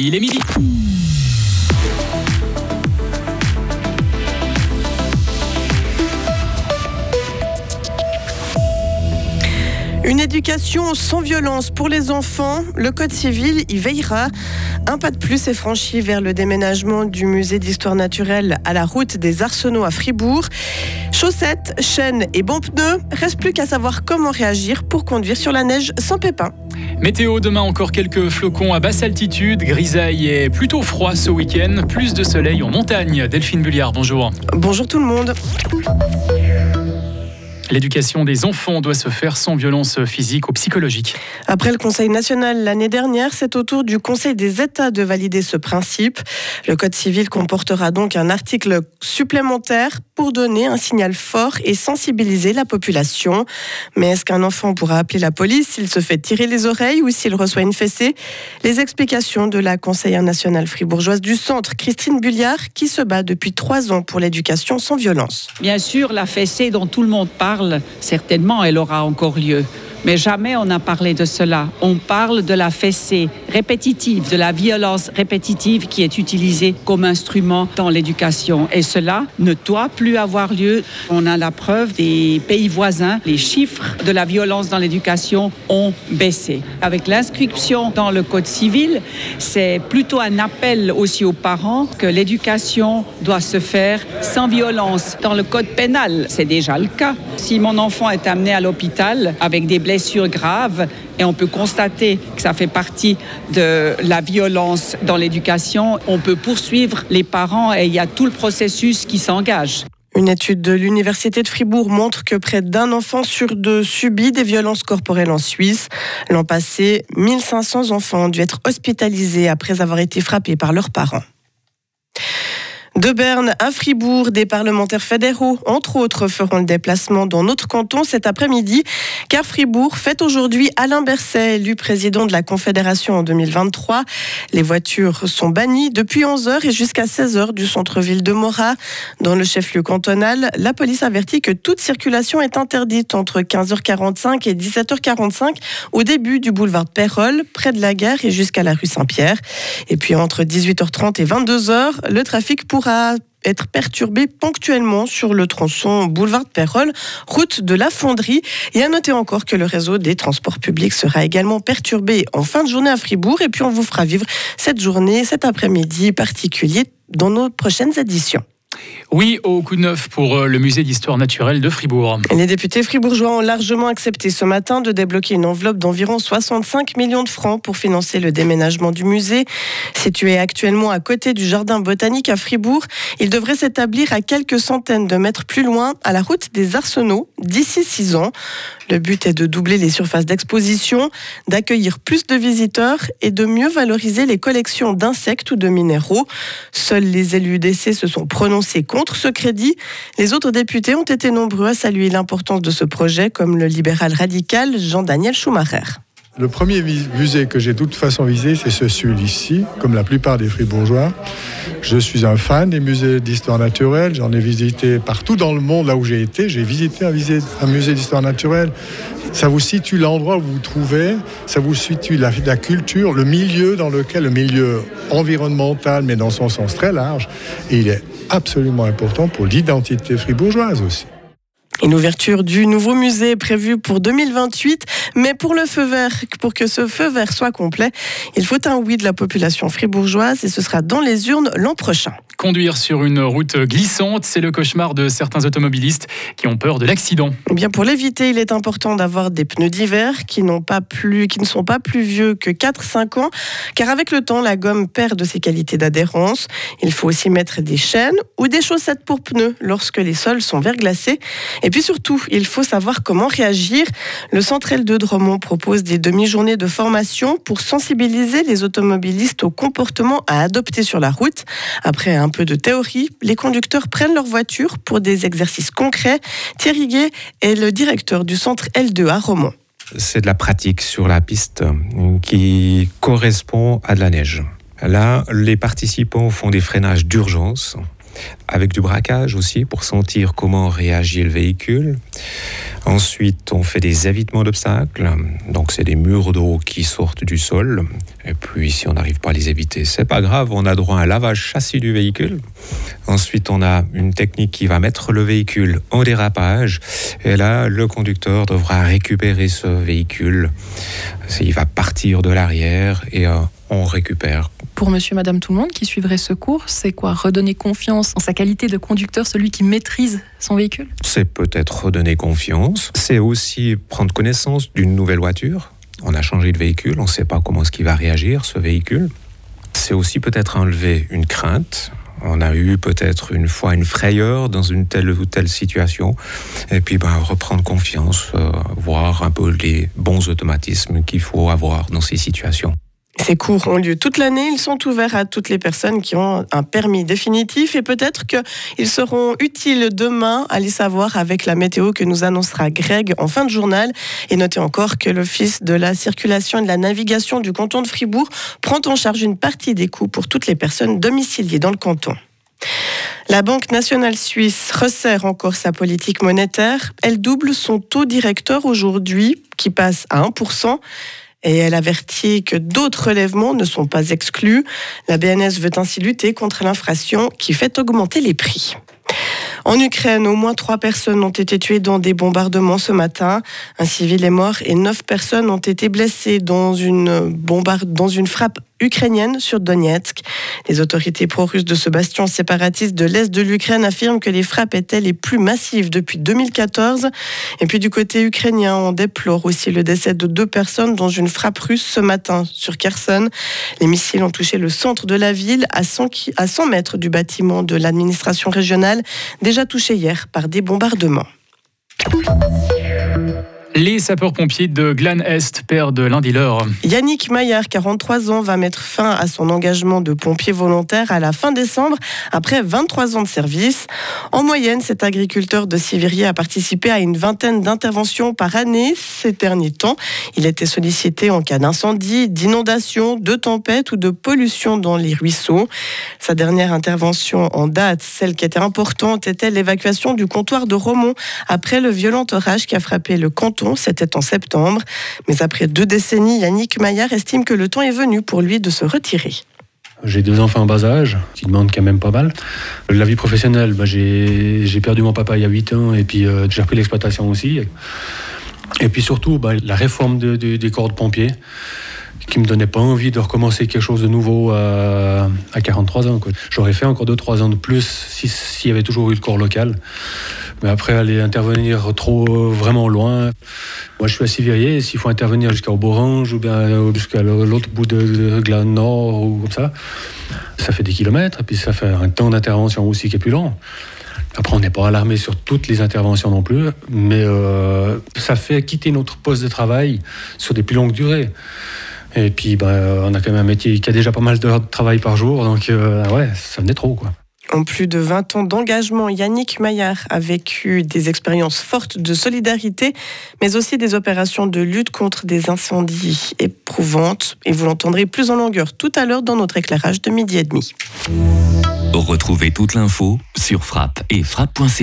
Il est midi. Une éducation sans violence pour les enfants, le Code civil y veillera. Un pas de plus est franchi vers le déménagement du musée d'histoire naturelle à la route des Arsenaux à Fribourg. Chaussettes, chaînes et bons pneus, reste plus qu'à savoir comment réagir pour conduire sur la neige sans pépin. Météo, demain encore quelques flocons à basse altitude, grisaille et plutôt froid ce week-end, plus de soleil en montagne. Delphine Bulliard, bonjour. Bonjour tout le monde. L'éducation des enfants doit se faire sans violence physique ou psychologique. Après le Conseil national l'année dernière, c'est au tour du Conseil des États de valider ce principe. Le Code civil comportera donc un article supplémentaire pour donner un signal fort et sensibiliser la population. Mais est-ce qu'un enfant pourra appeler la police s'il se fait tirer les oreilles ou s'il reçoit une fessée? Les explications de la conseillère nationale fribourgeoise du centre, Christine Bulliard, qui se bat depuis trois ans pour l'éducation sans violence. Bien sûr, la fessée dont tout le monde parle, certainement elle aura encore lieu. Mais jamais on n'a parlé de cela. On parle de la fessée répétitive, de la violence répétitive qui est utilisée comme instrument dans l'éducation. Et cela ne doit plus avoir lieu. On a la preuve des pays voisins. Les chiffres de la violence dans l'éducation ont baissé. Avec l'inscription dans le Code civil, c'est plutôt un appel aussi aux parents que l'éducation doit se faire sans violence. Dans le Code pénal, c'est déjà le cas. Si mon enfant est amené à l'hôpital avec des blessures graves et on peut constater que ça fait partie de la violence dans l'éducation, on peut poursuivre les parents et il y a tout le processus qui s'engage. Une étude de l'Université de Fribourg montre que près d'un enfant sur deux subit des violences corporelles en Suisse. L'an passé, 1500 enfants ont dû être hospitalisés après avoir été frappés par leurs parents. De Berne à Fribourg, des parlementaires fédéraux, entre autres, feront le déplacement dans notre canton cet après-midi, car Fribourg fête aujourd'hui Alain Berset, élu président de la Confédération en 2023. Les voitures sont bannies depuis 11h et jusqu'à 16h du centre-ville de Morat. Dans le chef-lieu cantonal, la police avertit que toute circulation est interdite entre 15h45 et 17h45 au début du boulevard de près de la gare et jusqu'à la rue Saint-Pierre. Et puis entre 18h30 et 22h, le trafic pourra être perturbé ponctuellement sur le tronçon boulevard de Pérol, route de la Fonderie. Et à noter encore que le réseau des transports publics sera également perturbé en fin de journée à Fribourg. Et puis on vous fera vivre cette journée, cet après-midi particulier dans nos prochaines éditions. Oui, au coup de neuf pour euh, le musée d'histoire naturelle de Fribourg. Les députés fribourgeois ont largement accepté ce matin de débloquer une enveloppe d'environ 65 millions de francs pour financer le déménagement du musée. Situé actuellement à côté du jardin botanique à Fribourg, il devrait s'établir à quelques centaines de mètres plus loin, à la route des Arsenaux, d'ici six ans. Le but est de doubler les surfaces d'exposition, d'accueillir plus de visiteurs et de mieux valoriser les collections d'insectes ou de minéraux. Seuls les élus d'essai se sont prononcés contre ce crédit. Les autres députés ont été nombreux à saluer l'importance de ce projet, comme le libéral radical Jean-Daniel Schumacher. Le premier musée que j'ai de toute façon visé, c'est ce celui-ci, comme la plupart des fribourgeois. Je suis un fan des musées d'histoire naturelle. J'en ai visité partout dans le monde, là où j'ai été. J'ai visité un, musée d'histoire naturelle. Ça vous situe l'endroit où vous vous trouvez, ça vous situe la, la culture, le milieu dans lequel, le milieu environnemental, mais dans son sens très large. Et il est absolument important pour l'identité fribourgeoise aussi. Une ouverture du nouveau musée est prévue pour 2028, mais pour le feu vert, pour que ce feu vert soit complet, il faut un oui de la population fribourgeoise et ce sera dans les urnes l'an prochain. Conduire sur une route glissante, c'est le cauchemar de certains automobilistes qui ont peur de l'accident. Eh bien pour l'éviter, il est important d'avoir des pneus d'hiver qui n'ont pas plus qui ne sont pas plus vieux que 4-5 ans car avec le temps la gomme perd de ses qualités d'adhérence. Il faut aussi mettre des chaînes ou des chaussettes pour pneus lorsque les sols sont verglacés et puis surtout, il faut savoir comment réagir. Le Centre L2 de Romont propose des demi-journées de formation pour sensibiliser les automobilistes au comportement à adopter sur la route. Après un peu de théorie, les conducteurs prennent leur voiture pour des exercices concrets. Thierry Guet est le directeur du Centre L2 à Romont. C'est de la pratique sur la piste qui correspond à de la neige. Là, les participants font des freinages d'urgence avec du braquage aussi pour sentir comment réagit le véhicule. Ensuite, on fait des évitements d'obstacles. Donc, c'est des murs d'eau qui sortent du sol. Et puis, si on n'arrive pas à les éviter, c'est pas grave. On a droit à un lavage châssis du véhicule. Ensuite, on a une technique qui va mettre le véhicule en dérapage. Et là, le conducteur devra récupérer ce véhicule. Il va partir de l'arrière et euh, on récupère. Pour monsieur, madame, tout le monde qui suivrait ce cours, c'est quoi? Redonner confiance en sa qualité de conducteur, celui qui maîtrise son véhicule? C'est peut-être redonner confiance. C'est aussi prendre connaissance d'une nouvelle voiture. On a changé de véhicule, on ne sait pas comment est-ce qu'il va réagir, ce véhicule. C'est aussi peut-être enlever une crainte, on a eu peut-être une fois une frayeur dans une telle ou telle situation, et puis ben, reprendre confiance, euh, voir un peu les bons automatismes qu'il faut avoir dans ces situations. Ces cours ont lieu toute l'année. Ils sont ouverts à toutes les personnes qui ont un permis définitif et peut-être qu'ils seront utiles demain, allez savoir, avec la météo que nous annoncera Greg en fin de journal. Et notez encore que l'Office de la circulation et de la navigation du canton de Fribourg prend en charge une partie des coûts pour toutes les personnes domiciliées dans le canton. La Banque nationale suisse resserre encore sa politique monétaire. Elle double son taux directeur aujourd'hui, qui passe à 1% et elle avertit que d'autres relèvements ne sont pas exclus. La BNS veut ainsi lutter contre l'inflation qui fait augmenter les prix. En Ukraine, au moins trois personnes ont été tuées dans des bombardements ce matin. Un civil est mort et neuf personnes ont été blessées dans une, frappe ukrainienne sur Donetsk. Les autorités pro-russes de ce bastion séparatiste de l'Est de l'Ukraine affirment que les frappes étaient les plus massives depuis 2014. Et puis du côté ukrainien, on déplore aussi le décès de deux personnes dans une frappe russe ce matin sur Kherson. Les missiles ont touché le centre de la ville à 100, à 100 mètres du bâtiment de l'administration régionale, touché hier par des bombardements. Les sapeurs-pompiers de Glan-Est perdent lundi l'heure. Yannick Maillard, 43 ans, va mettre fin à son engagement de pompier volontaire à la fin décembre, après 23 ans de service. En moyenne, cet agriculteur de Sivirier a participé à une vingtaine d'interventions par année ces derniers temps. Il était sollicité en cas d'incendie, d'inondation, de tempête ou de pollution dans les ruisseaux. Sa dernière intervention en date, celle qui était importante, était l'évacuation du comptoir de Romont après le violent orage qui a frappé le canton c'était en septembre. Mais après deux décennies, Yannick Maillard estime que le temps est venu pour lui de se retirer. J'ai deux enfants en bas âge, qui demandent quand même pas mal. La vie professionnelle, bah, j'ai perdu mon papa il y a 8 ans et puis euh, j'ai repris l'exploitation aussi. Et puis surtout, bah, la réforme des corps de pompiers qui me donnait pas envie de recommencer quelque chose de nouveau à, 43 ans. J'aurais fait encore 2-3 ans de plus s'il y avait toujours eu le corps local. Mais après, aller intervenir trop vraiment loin. Moi, je suis à Sivirier. S'il faut intervenir jusqu'à Oborange ou bien jusqu'à l'autre bout de, de Nord ou comme ça, ça fait des kilomètres. Et puis, ça fait un temps d'intervention aussi qui est plus long. Après, on n'est pas alarmé sur toutes les interventions non plus, mais euh, ça fait quitter notre poste de travail sur des plus longues durées. Et puis, bah, on a quand même un métier qui a déjà pas mal d'heures de travail par jour, donc euh, ouais, ça venait trop, quoi. En plus de 20 ans d'engagement, Yannick Maillard a vécu des expériences fortes de solidarité, mais aussi des opérations de lutte contre des incendies éprouvantes. Et vous l'entendrez plus en longueur tout à l'heure dans notre éclairage de midi et demi. Retrouvez toute l'info sur frappe et frappe.ch.